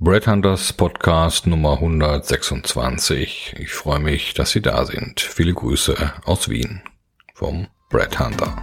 Brad Hunters Podcast Nummer 126. Ich freue mich, dass Sie da sind. Viele Grüße aus Wien vom Brad Hunter.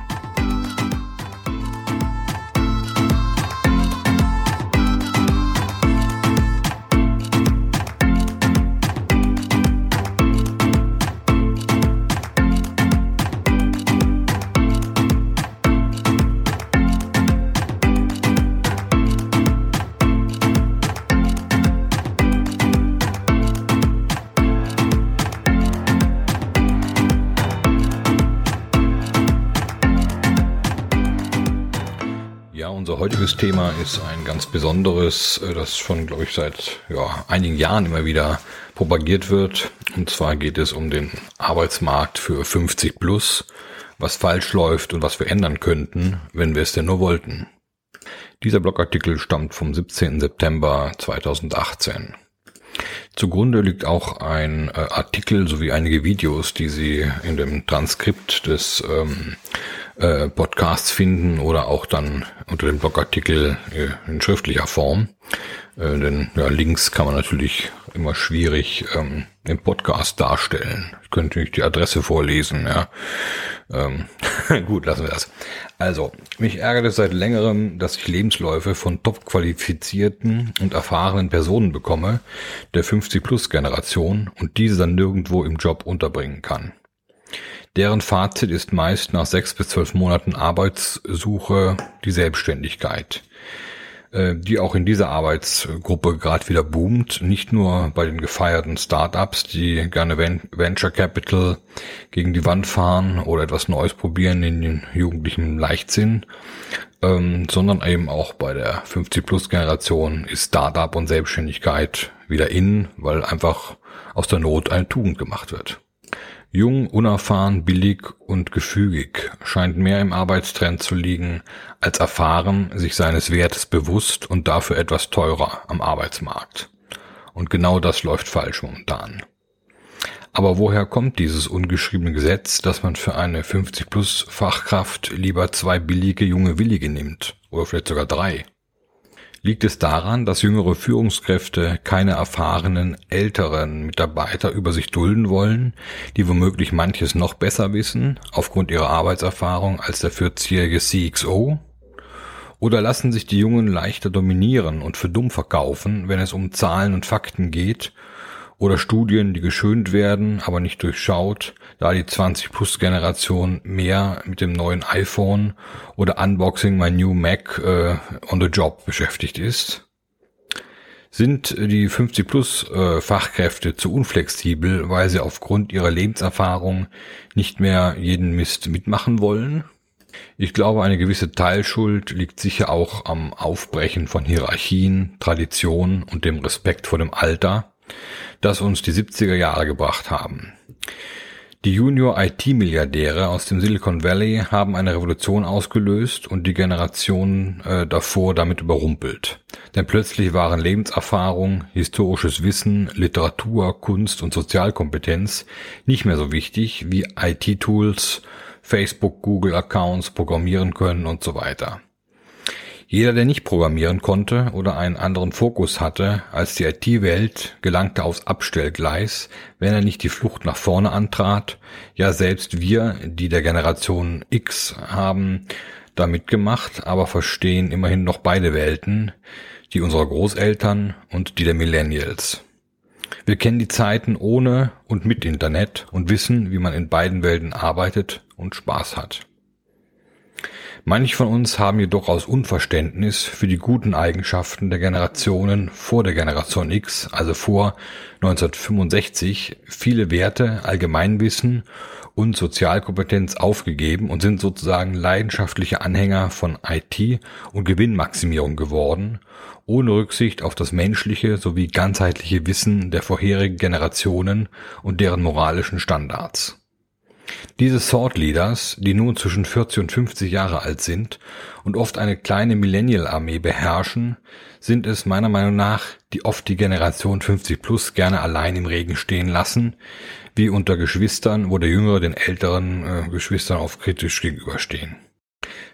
Unser heutiges Thema ist ein ganz besonderes, äh, das schon, glaube ich, seit ja, einigen Jahren immer wieder propagiert wird. Und zwar geht es um den Arbeitsmarkt für 50 plus, was falsch läuft und was wir ändern könnten, wenn wir es denn nur wollten. Dieser Blogartikel stammt vom 17. September 2018. Zugrunde liegt auch ein äh, Artikel sowie einige Videos, die Sie in dem Transkript des ähm, äh, Podcasts finden oder auch dann unter dem Blogartikel äh, in schriftlicher Form. Äh, denn ja, Links kann man natürlich immer schwierig ähm, im Podcast darstellen. Ich könnte nicht die Adresse vorlesen, ja. Ähm, gut, lassen wir das. Also, mich ärgert es seit längerem, dass ich Lebensläufe von top qualifizierten und erfahrenen Personen bekomme, der 50-Plus-Generation und diese dann nirgendwo im Job unterbringen kann. Deren Fazit ist meist nach sechs bis zwölf Monaten Arbeitssuche die Selbstständigkeit, äh, die auch in dieser Arbeitsgruppe gerade wieder boomt. Nicht nur bei den gefeierten Startups, die gerne Venture Capital gegen die Wand fahren oder etwas Neues probieren in den jugendlichen Leichtsinn, ähm, sondern eben auch bei der 50-Plus-Generation ist Startup und Selbstständigkeit wieder in, weil einfach aus der Not eine Tugend gemacht wird. Jung, unerfahren, billig und gefügig scheint mehr im Arbeitstrend zu liegen, als erfahren, sich seines Wertes bewusst und dafür etwas teurer am Arbeitsmarkt. Und genau das läuft falsch momentan. Aber woher kommt dieses ungeschriebene Gesetz, dass man für eine 50 plus Fachkraft lieber zwei billige junge Willige nimmt? Oder vielleicht sogar drei? Liegt es daran, dass jüngere Führungskräfte keine erfahrenen, älteren Mitarbeiter über sich dulden wollen, die womöglich manches noch besser wissen, aufgrund ihrer Arbeitserfahrung als der 40-jährige CXO? Oder lassen sich die Jungen leichter dominieren und für dumm verkaufen, wenn es um Zahlen und Fakten geht oder Studien, die geschönt werden, aber nicht durchschaut, da die 20-Plus-Generation mehr mit dem neuen iPhone oder Unboxing my new Mac äh, on the Job beschäftigt ist. Sind die 50-Plus äh, zu unflexibel, weil sie aufgrund ihrer Lebenserfahrung nicht mehr jeden Mist mitmachen wollen? Ich glaube, eine gewisse Teilschuld liegt sicher auch am Aufbrechen von Hierarchien, Traditionen und dem Respekt vor dem Alter, das uns die 70er Jahre gebracht haben. Die Junior-IT-Milliardäre aus dem Silicon Valley haben eine Revolution ausgelöst und die Generation äh, davor damit überrumpelt. Denn plötzlich waren Lebenserfahrung, historisches Wissen, Literatur, Kunst und Sozialkompetenz nicht mehr so wichtig wie IT-Tools, Facebook, Google-Accounts, programmieren können und so weiter. Jeder, der nicht programmieren konnte oder einen anderen Fokus hatte als die IT-Welt, gelangte aufs Abstellgleis, wenn er nicht die Flucht nach vorne antrat. Ja, selbst wir, die der Generation X haben, da mitgemacht, aber verstehen immerhin noch beide Welten, die unserer Großeltern und die der Millennials. Wir kennen die Zeiten ohne und mit Internet und wissen, wie man in beiden Welten arbeitet und Spaß hat. Manche von uns haben jedoch aus Unverständnis für die guten Eigenschaften der Generationen vor der Generation X, also vor 1965, viele Werte, Allgemeinwissen und Sozialkompetenz aufgegeben und sind sozusagen leidenschaftliche Anhänger von IT und Gewinnmaximierung geworden, ohne Rücksicht auf das menschliche sowie ganzheitliche Wissen der vorherigen Generationen und deren moralischen Standards. Diese Thought Leaders, die nun zwischen 40 und 50 Jahre alt sind und oft eine kleine Millennial-Armee beherrschen, sind es meiner Meinung nach, die oft die Generation 50 plus gerne allein im Regen stehen lassen, wie unter Geschwistern, wo der Jüngere den älteren äh, Geschwistern oft kritisch gegenüberstehen.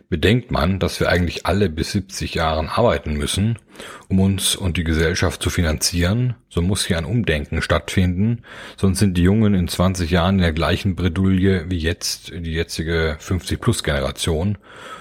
Bedenkt man, dass wir eigentlich alle bis 70 Jahren arbeiten müssen um uns und die Gesellschaft zu finanzieren, so muss hier ein Umdenken stattfinden, sonst sind die Jungen in 20 Jahren in der gleichen Bredouille wie jetzt die jetzige 50-Plus-Generation,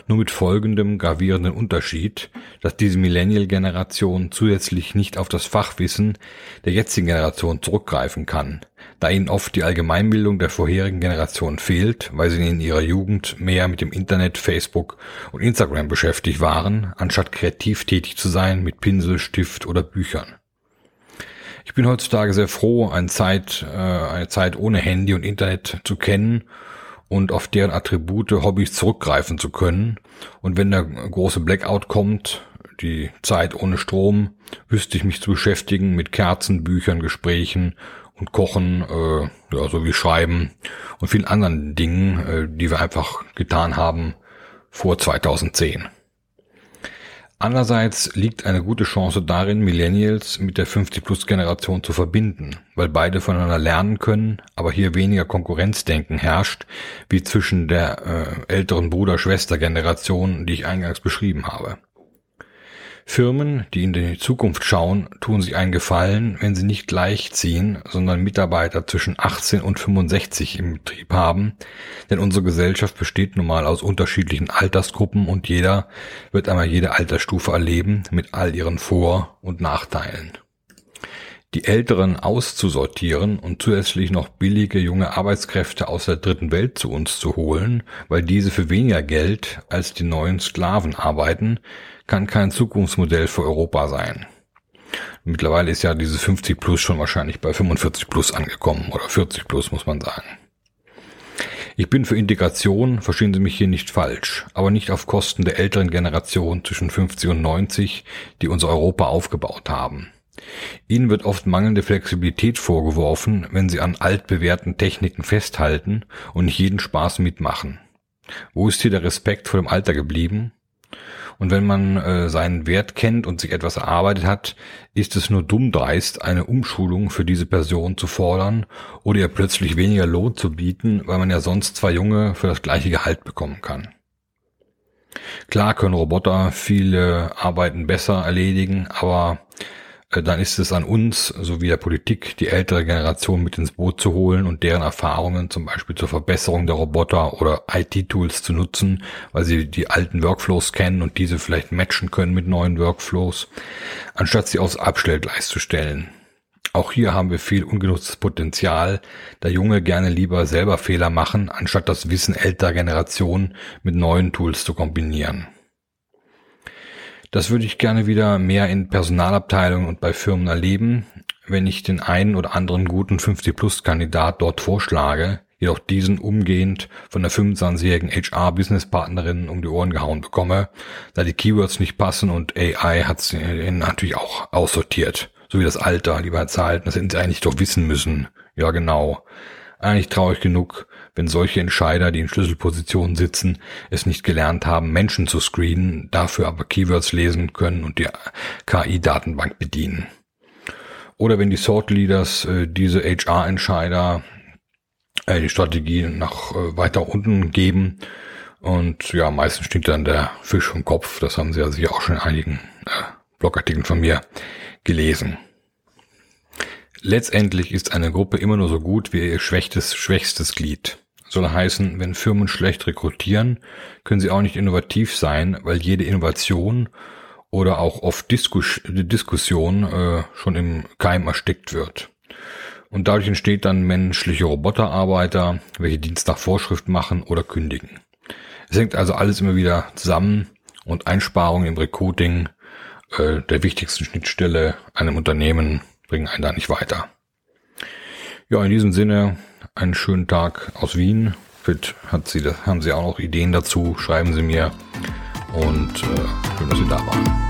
nur mit folgendem gravierenden Unterschied, dass diese Millennial-Generation zusätzlich nicht auf das Fachwissen der jetzigen Generation zurückgreifen kann, da ihnen oft die Allgemeinbildung der vorherigen Generation fehlt, weil sie in ihrer Jugend mehr mit dem Internet, Facebook und Instagram beschäftigt waren, anstatt kreativ tätig zu sein mit Pinsel, Stift oder Büchern. Ich bin heutzutage sehr froh, eine Zeit, äh, eine Zeit ohne Handy und Internet zu kennen und auf deren Attribute, Hobbys zurückgreifen zu können. Und wenn der große Blackout kommt, die Zeit ohne Strom, wüsste ich mich zu beschäftigen mit Kerzen, Büchern, Gesprächen und Kochen, äh, ja, sowie Schreiben und vielen anderen Dingen, äh, die wir einfach getan haben vor 2010. Andererseits liegt eine gute Chance darin, Millennials mit der 50-Plus-Generation zu verbinden, weil beide voneinander lernen können, aber hier weniger Konkurrenzdenken herrscht, wie zwischen der äh, älteren Bruder-Schwester-Generation, die ich eingangs beschrieben habe. Firmen, die in die Zukunft schauen, tun sich einen Gefallen, wenn sie nicht gleichziehen, sondern Mitarbeiter zwischen 18 und 65 im Betrieb haben, denn unsere Gesellschaft besteht nun mal aus unterschiedlichen Altersgruppen und jeder wird einmal jede Altersstufe erleben mit all ihren Vor- und Nachteilen. Die Älteren auszusortieren und zusätzlich noch billige junge Arbeitskräfte aus der dritten Welt zu uns zu holen, weil diese für weniger Geld als die neuen Sklaven arbeiten, kann kein Zukunftsmodell für Europa sein. Mittlerweile ist ja dieses 50 plus schon wahrscheinlich bei 45 plus angekommen oder 40 plus muss man sagen. Ich bin für Integration, verstehen Sie mich hier nicht falsch, aber nicht auf Kosten der älteren Generation zwischen 50 und 90, die unser Europa aufgebaut haben. Ihnen wird oft mangelnde Flexibilität vorgeworfen, wenn sie an altbewährten Techniken festhalten und nicht jeden Spaß mitmachen. Wo ist hier der Respekt vor dem Alter geblieben? Und wenn man äh, seinen Wert kennt und sich etwas erarbeitet hat, ist es nur dumm dreist, eine Umschulung für diese Person zu fordern oder ihr plötzlich weniger Lohn zu bieten, weil man ja sonst zwei Junge für das gleiche Gehalt bekommen kann. Klar können Roboter viele Arbeiten besser erledigen, aber dann ist es an uns sowie der Politik, die ältere Generation mit ins Boot zu holen und deren Erfahrungen zum Beispiel zur Verbesserung der Roboter oder IT-Tools zu nutzen, weil sie die alten Workflows kennen und diese vielleicht matchen können mit neuen Workflows, anstatt sie aufs Abstellgleis zu stellen. Auch hier haben wir viel ungenutztes Potenzial, da Junge gerne lieber selber Fehler machen, anstatt das Wissen älterer Generationen mit neuen Tools zu kombinieren. Das würde ich gerne wieder mehr in Personalabteilungen und bei Firmen erleben, wenn ich den einen oder anderen guten 50-Plus-Kandidat dort vorschlage, jedoch diesen umgehend von der 25-jährigen HR-Business-Partnerin um die Ohren gehauen bekomme, da die Keywords nicht passen und AI hat sie natürlich auch aussortiert. So wie das Alter, lieber Herr Zahlten, das hätten sie eigentlich doch wissen müssen. Ja, genau. Eigentlich traurig genug, wenn solche Entscheider, die in Schlüsselpositionen sitzen, es nicht gelernt haben, Menschen zu screenen, dafür aber Keywords lesen können und die KI-Datenbank bedienen. Oder wenn die Sort Leaders äh, diese HR-Entscheider äh, die Strategie nach äh, weiter unten geben und ja, meistens stinkt dann der Fisch vom Kopf. Das haben Sie ja sicher auch schon in einigen äh, Blogartikeln von mir gelesen. Letztendlich ist eine Gruppe immer nur so gut wie ihr schwächstes, schwächstes Glied. Soll heißen, wenn Firmen schlecht rekrutieren, können sie auch nicht innovativ sein, weil jede Innovation oder auch oft Diskus Diskussion äh, schon im Keim erstickt wird. Und dadurch entsteht dann menschliche Roboterarbeiter, welche Dienst nach Vorschrift machen oder kündigen. Es hängt also alles immer wieder zusammen und Einsparungen im Recruiting äh, der wichtigsten Schnittstelle einem Unternehmen bringen einen da nicht weiter. Ja, in diesem Sinne, einen schönen Tag aus Wien. Fit hat sie, haben Sie auch noch Ideen dazu, schreiben Sie mir. Und äh, schön, dass Sie da waren.